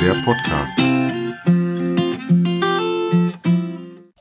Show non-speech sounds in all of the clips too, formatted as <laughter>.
der Podcast.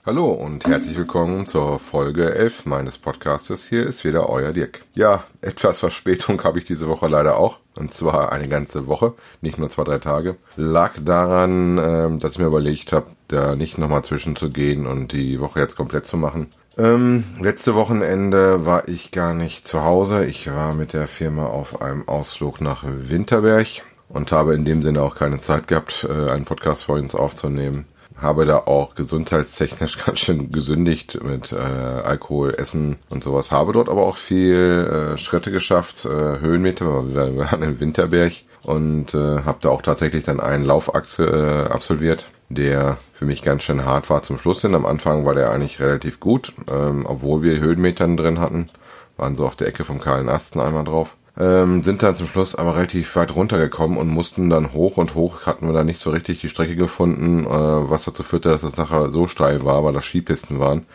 Hallo und herzlich willkommen zur Folge 11 meines Podcastes. Hier ist wieder euer Dirk. Ja, etwas Verspätung habe ich diese Woche leider auch. Und zwar eine ganze Woche, nicht nur zwei, drei Tage. Lag daran, ähm, dass ich mir überlegt habe, da nicht nochmal zwischenzugehen und die Woche jetzt komplett zu machen. Ähm, letzte Wochenende war ich gar nicht zu Hause. Ich war mit der Firma auf einem Ausflug nach Winterberg und habe in dem Sinne auch keine Zeit gehabt, äh, einen Podcast vor uns aufzunehmen. Habe da auch gesundheitstechnisch <laughs> ganz schön gesündigt mit äh, Alkohol, Essen und sowas. Habe dort aber auch viel äh, Schritte geschafft, äh, Höhenmeter. Wir waren in Winterberg und äh, habe da auch tatsächlich dann einen Laufachse äh, absolviert, der für mich ganz schön hart war zum Schluss hin. Am Anfang war der eigentlich relativ gut, ähm, obwohl wir Höhenmetern drin hatten. Waren so auf der Ecke vom kahlen Asten einmal drauf ähm, sind dann zum Schluss aber relativ weit runtergekommen und mussten dann hoch und hoch hatten wir da nicht so richtig die Strecke gefunden, äh, was dazu führte, dass es nachher so steil war, weil das Skipisten waren,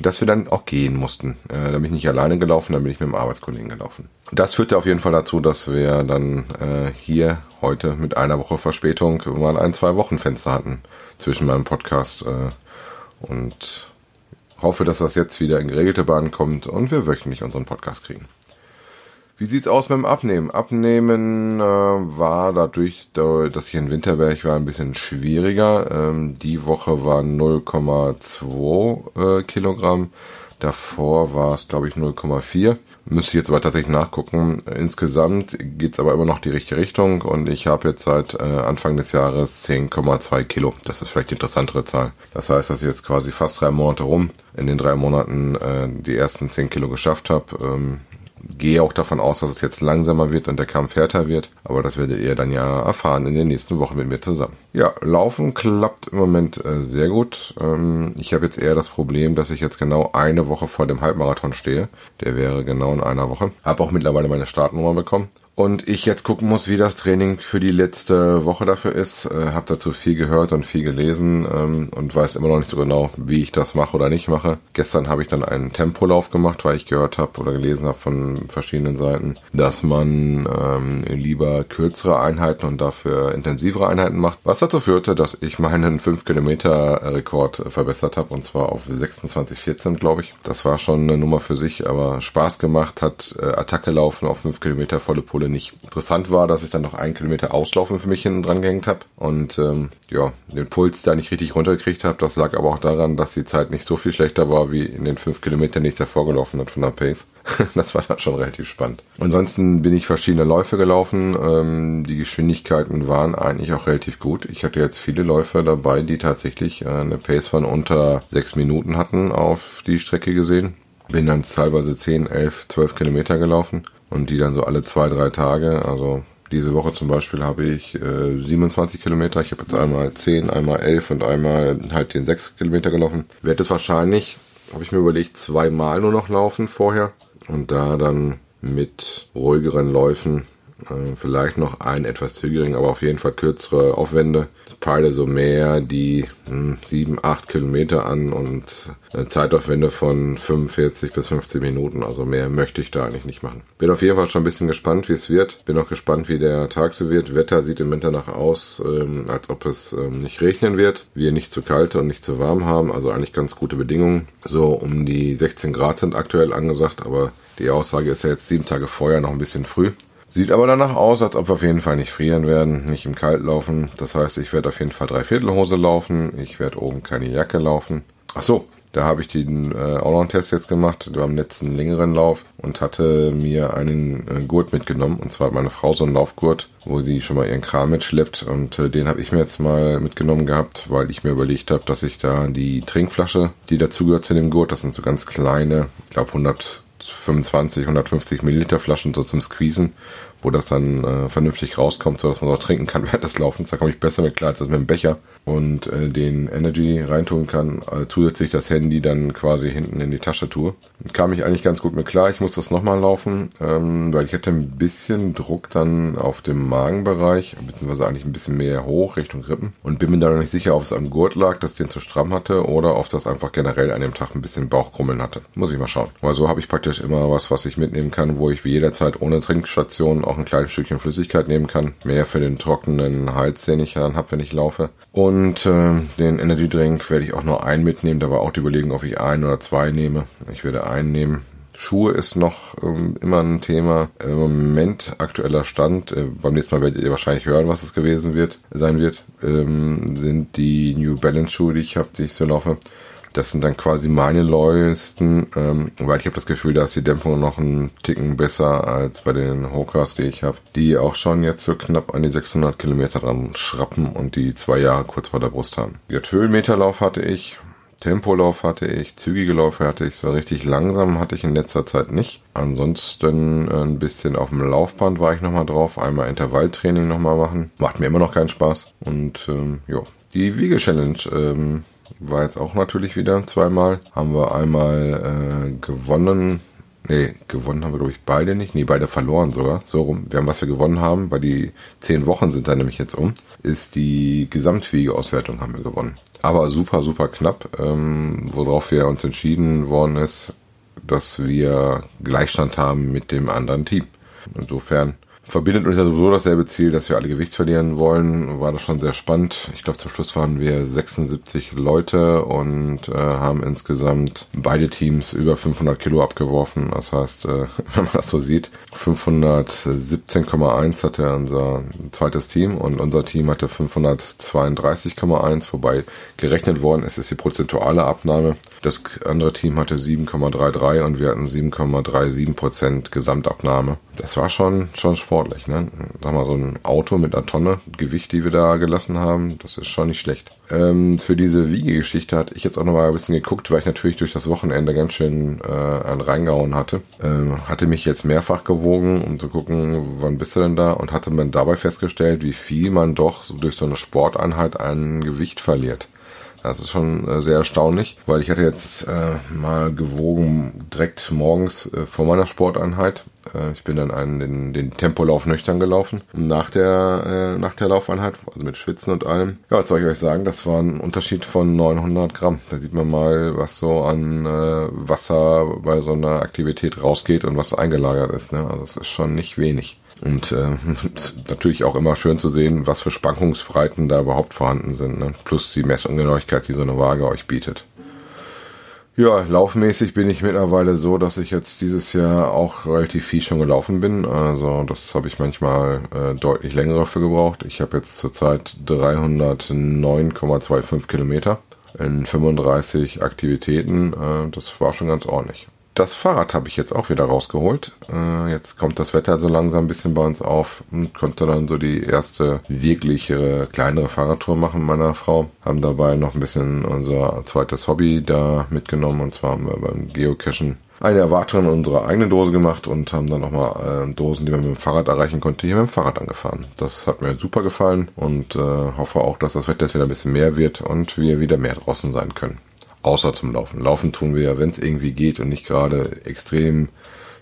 dass wir dann auch gehen mussten. Äh, da bin ich nicht alleine gelaufen, da bin ich mit dem Arbeitskollegen gelaufen. Das führte auf jeden Fall dazu, dass wir dann äh, hier heute mit einer Woche Verspätung mal ein, zwei Wochen Fenster hatten zwischen meinem Podcast äh, und hoffe, dass das jetzt wieder in geregelte Bahn kommt und wir wöchentlich unseren Podcast kriegen. Wie sieht's aus mit dem Abnehmen? Abnehmen äh, war dadurch, dass ich in Winterberg war, ein bisschen schwieriger. Ähm, die Woche waren 0,2 äh, Kilogramm. Davor war es, glaube ich, 0,4. Müsste ich jetzt aber tatsächlich nachgucken. Insgesamt geht's aber immer noch die richtige Richtung und ich habe jetzt seit äh, Anfang des Jahres 10,2 Kilo. Das ist vielleicht die interessantere Zahl. Das heißt, dass ich jetzt quasi fast drei Monate rum in den drei Monaten äh, die ersten 10 Kilo geschafft habe. Ähm, gehe auch davon aus, dass es jetzt langsamer wird und der Kampf härter wird. Aber das werdet ihr dann ja erfahren in den nächsten Wochen mit mir zusammen. Ja, Laufen klappt im Moment äh, sehr gut. Ähm, ich habe jetzt eher das Problem, dass ich jetzt genau eine Woche vor dem Halbmarathon stehe. Der wäre genau in einer Woche. Habe auch mittlerweile meine Startnummer bekommen und ich jetzt gucken muss, wie das Training für die letzte Woche dafür ist. Äh, habe dazu viel gehört und viel gelesen ähm, und weiß immer noch nicht so genau, wie ich das mache oder nicht mache. Gestern habe ich dann einen Tempolauf gemacht, weil ich gehört habe oder gelesen habe von verschiedenen Seiten, dass man ähm, lieber kürzere Einheiten und dafür intensivere Einheiten macht. Was dazu führte, dass ich meinen 5 Kilometer Rekord verbessert habe und zwar auf 26,14 glaube ich. Das war schon eine Nummer für sich, aber Spaß gemacht hat äh, Attacke laufen auf 5 Kilometer volle Pulle nicht. Interessant war, dass ich dann noch einen Kilometer Auslaufen für mich hinten dran gehängt habe und ähm, ja, den Puls da nicht richtig runtergekriegt habe. Das lag aber auch daran, dass die Zeit nicht so viel schlechter war wie in den fünf Kilometern, die ich davor gelaufen hat von der Pace. <laughs> das war dann schon relativ spannend. Ansonsten bin ich verschiedene Läufe gelaufen. Ähm, die Geschwindigkeiten waren eigentlich auch relativ gut. Ich hatte jetzt viele Läufe dabei, die tatsächlich äh, eine Pace von unter sechs Minuten hatten auf die Strecke gesehen. Bin dann teilweise 10, 11, 12 Kilometer gelaufen und die dann so alle zwei, drei Tage. Also diese Woche zum Beispiel habe ich äh, 27 Kilometer. Ich habe jetzt einmal 10, einmal 11 und einmal halt den 6 Kilometer gelaufen. Werde es wahrscheinlich, habe ich mir überlegt, zweimal nur noch laufen vorher und da dann mit ruhigeren Läufen vielleicht noch ein etwas zügigen, aber auf jeden Fall kürzere Aufwände. Ich peile so mehr die hm, 7, 8 Kilometer an und äh, Zeitaufwände von 45 bis 50 Minuten. Also mehr möchte ich da eigentlich nicht machen. Bin auf jeden Fall schon ein bisschen gespannt, wie es wird. Bin auch gespannt, wie der Tag so wird. Wetter sieht im Winter nach aus, ähm, als ob es ähm, nicht regnen wird. Wir nicht zu kalt und nicht zu warm haben. Also eigentlich ganz gute Bedingungen. So um die 16 Grad sind aktuell angesagt, aber die Aussage ist ja jetzt sieben Tage vorher noch ein bisschen früh. Sieht aber danach aus, als ob wir auf jeden Fall nicht frieren werden, nicht im Kalt laufen. Das heißt, ich werde auf jeden Fall Dreiviertelhose laufen. Ich werde oben keine Jacke laufen. Ach so, da habe ich den äh, auch noch einen Test jetzt gemacht beim letzten längeren Lauf und hatte mir einen äh, Gurt mitgenommen. Und zwar hat meine Frau so einen Laufgurt, wo sie schon mal ihren Kram mitschleppt. Und äh, den habe ich mir jetzt mal mitgenommen gehabt, weil ich mir überlegt habe, dass ich da die Trinkflasche, die dazugehört zu dem Gurt, das sind so ganz kleine, ich glaube 100 125, 150 Milliliter Flaschen so zum Squeezen wo das dann äh, vernünftig rauskommt, so dass man auch trinken kann <laughs> während des Laufens. Da komme ich besser mit klar als mit dem Becher und äh, den Energy reintun kann. Äh, zusätzlich das Handy dann quasi hinten in die Tasche tue. Kam ich eigentlich ganz gut mit klar. Ich muss das nochmal laufen, ähm, weil ich hätte ein bisschen Druck dann auf dem Magenbereich, beziehungsweise eigentlich ein bisschen mehr hoch Richtung Rippen und bin mir da noch nicht sicher, ob es am Gurt lag, dass den zu stramm hatte oder ob das einfach generell an dem Tag ein bisschen Bauchkrummeln hatte. Muss ich mal schauen. Weil so habe ich praktisch immer was, was ich mitnehmen kann, wo ich wie jederzeit ohne Trinkstation auch ein kleines Stückchen Flüssigkeit nehmen kann. Mehr für den trockenen Hals, den ich dann habe, wenn ich laufe. Und äh, den Energy Drink werde ich auch nur einen mitnehmen. Da war auch die Überlegung, ob ich einen oder zwei nehme. Ich werde einen nehmen. Schuhe ist noch ähm, immer ein Thema. Im Moment aktueller Stand, äh, beim nächsten Mal werdet ihr wahrscheinlich hören, was es gewesen wird, sein wird, ähm, sind die New Balance Schuhe, die ich habe, die ich so laufe. Das sind dann quasi meine neuesten, ähm, weil ich habe das Gefühl, da ist die Dämpfung noch ein Ticken besser als bei den Hokas, die ich habe, die auch schon jetzt so knapp an die 600 Kilometer dran schrappen und die zwei Jahre kurz vor der Brust haben. Der Höhenmeterlauf hatte ich, Tempolauf hatte ich, zügige Läufe hatte ich, so richtig langsam hatte ich in letzter Zeit nicht. Ansonsten äh, ein bisschen auf dem Laufband war ich nochmal drauf, einmal Intervalltraining nochmal machen. Macht mir immer noch keinen Spaß. Und ähm, ja, die Wiege-Challenge ähm, war jetzt auch natürlich wieder zweimal. Haben wir einmal äh, gewonnen. Nee, gewonnen haben wir, glaube ich, beide nicht. Nee, beide verloren sogar. So rum. Wir haben, was wir gewonnen haben, weil die zehn Wochen sind da nämlich jetzt um, ist die Gesamtwiegeauswertung haben wir gewonnen. Aber super, super knapp, ähm, worauf wir uns entschieden worden ist, dass wir Gleichstand haben mit dem anderen Team. Insofern verbindet uns ja sowieso dasselbe Ziel, dass wir alle Gewicht verlieren wollen. War das schon sehr spannend. Ich glaube, zum Schluss waren wir 76 Leute und äh, haben insgesamt beide Teams über 500 Kilo abgeworfen. Das heißt, äh, <laughs> wenn man das so sieht, 517,1 hatte unser zweites Team und unser Team hatte 532,1, wobei gerechnet worden ist, ist die prozentuale Abnahme. Das andere Team hatte 7,33 und wir hatten 7,37 Prozent Gesamtabnahme. Das war schon, schon sportlich, ne? Sag mal, so ein Auto mit einer Tonne Gewicht, die wir da gelassen haben, das ist schon nicht schlecht. Ähm, für diese Wiegegeschichte hatte ich jetzt auch nochmal ein bisschen geguckt, weil ich natürlich durch das Wochenende ganz schön äh, einen reingehauen hatte. Ähm, hatte mich jetzt mehrfach gewogen, um zu gucken, wann bist du denn da? Und hatte man dabei festgestellt, wie viel man doch durch so eine Sporteinheit an Gewicht verliert. Das ist schon äh, sehr erstaunlich, weil ich hatte jetzt äh, mal gewogen direkt morgens äh, vor meiner Sporteinheit. Äh, ich bin dann einen, den, den Tempolauf nüchtern gelaufen nach der, äh, nach der Laufeinheit, also mit Schwitzen und allem. Ja, was soll ich euch sagen, das war ein Unterschied von 900 Gramm. Da sieht man mal, was so an äh, Wasser bei so einer Aktivität rausgeht und was eingelagert ist. Ne? Also es ist schon nicht wenig. Und äh, <laughs> natürlich auch immer schön zu sehen, was für Spankungsbreiten da überhaupt vorhanden sind. Ne? Plus die Messungenauigkeit, die so eine Waage euch bietet. Ja, laufmäßig bin ich mittlerweile so, dass ich jetzt dieses Jahr auch relativ viel schon gelaufen bin. Also das habe ich manchmal äh, deutlich länger für gebraucht. Ich habe jetzt zurzeit 309,25 Kilometer in 35 Aktivitäten. Äh, das war schon ganz ordentlich. Das Fahrrad habe ich jetzt auch wieder rausgeholt. Äh, jetzt kommt das Wetter so langsam ein bisschen bei uns auf und konnte dann so die erste wirkliche kleinere Fahrradtour machen meiner Frau. Haben dabei noch ein bisschen unser zweites Hobby da mitgenommen und zwar haben wir beim Geocachen eine Erwartung in unserer eigenen Dose gemacht und haben dann nochmal äh, Dosen, die man mit dem Fahrrad erreichen konnte, hier mit dem Fahrrad angefahren. Das hat mir super gefallen und äh, hoffe auch, dass das Wetter jetzt wieder ein bisschen mehr wird und wir wieder mehr draußen sein können außer zum Laufen. Laufen tun wir ja, wenn es irgendwie geht und nicht gerade extrem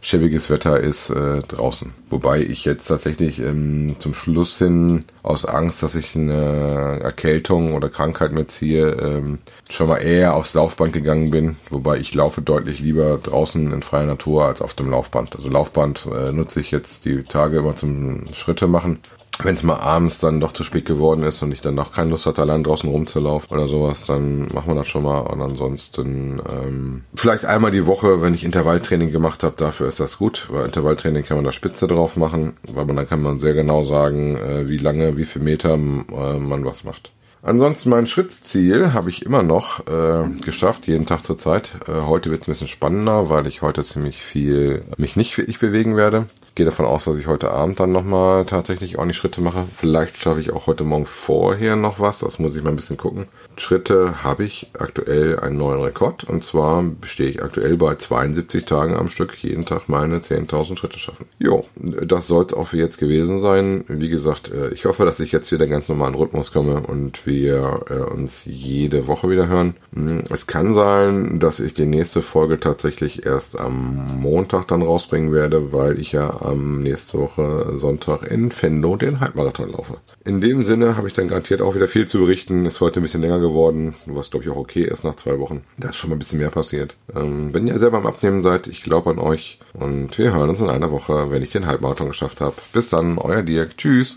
schäbiges Wetter ist, äh, draußen. Wobei ich jetzt tatsächlich ähm, zum Schluss hin aus Angst, dass ich eine Erkältung oder Krankheit mir ziehe, ähm, schon mal eher aufs Laufband gegangen bin. Wobei ich laufe deutlich lieber draußen in freier Natur als auf dem Laufband. Also Laufband äh, nutze ich jetzt die Tage immer zum Schritte machen wenn es mal abends dann doch zu spät geworden ist und ich dann noch keine Lust hatte, allein draußen rumzulaufen oder sowas, dann machen wir das schon mal. Und ansonsten ähm, vielleicht einmal die Woche, wenn ich Intervalltraining gemacht habe, dafür ist das gut, weil Intervalltraining kann man da Spitze drauf machen, weil man dann kann man sehr genau sagen, äh, wie lange, wie viel Meter äh, man was macht. Ansonsten mein Schrittziel habe ich immer noch äh, geschafft, jeden Tag zur Zeit. Äh, heute wird es ein bisschen spannender, weil ich heute ziemlich viel mich nicht wirklich bewegen werde gehe davon aus, dass ich heute Abend dann nochmal tatsächlich auch die Schritte mache. Vielleicht schaffe ich auch heute Morgen vorher noch was. Das muss ich mal ein bisschen gucken. Schritte habe ich aktuell einen neuen Rekord. Und zwar stehe ich aktuell bei 72 Tagen am Stück jeden Tag meine 10.000 Schritte schaffen. Jo, das soll es auch für jetzt gewesen sein. Wie gesagt, äh, ich hoffe, dass ich jetzt wieder ganz normalen Rhythmus komme und wir äh, uns jede Woche wieder hören. Hm, es kann sein, dass ich die nächste Folge tatsächlich erst am Montag dann rausbringen werde, weil ich ja am nächste Woche Sonntag in Fendo den Halbmarathon laufe. In dem Sinne habe ich dann garantiert auch wieder viel zu berichten. Ist heute ein bisschen länger geworden, was glaube ich auch okay ist nach zwei Wochen. Da ist schon mal ein bisschen mehr passiert. Ähm, wenn ihr selber am Abnehmen seid, ich glaube an euch und wir hören uns in einer Woche, wenn ich den Halbmarathon geschafft habe. Bis dann, euer Dirk. Tschüss.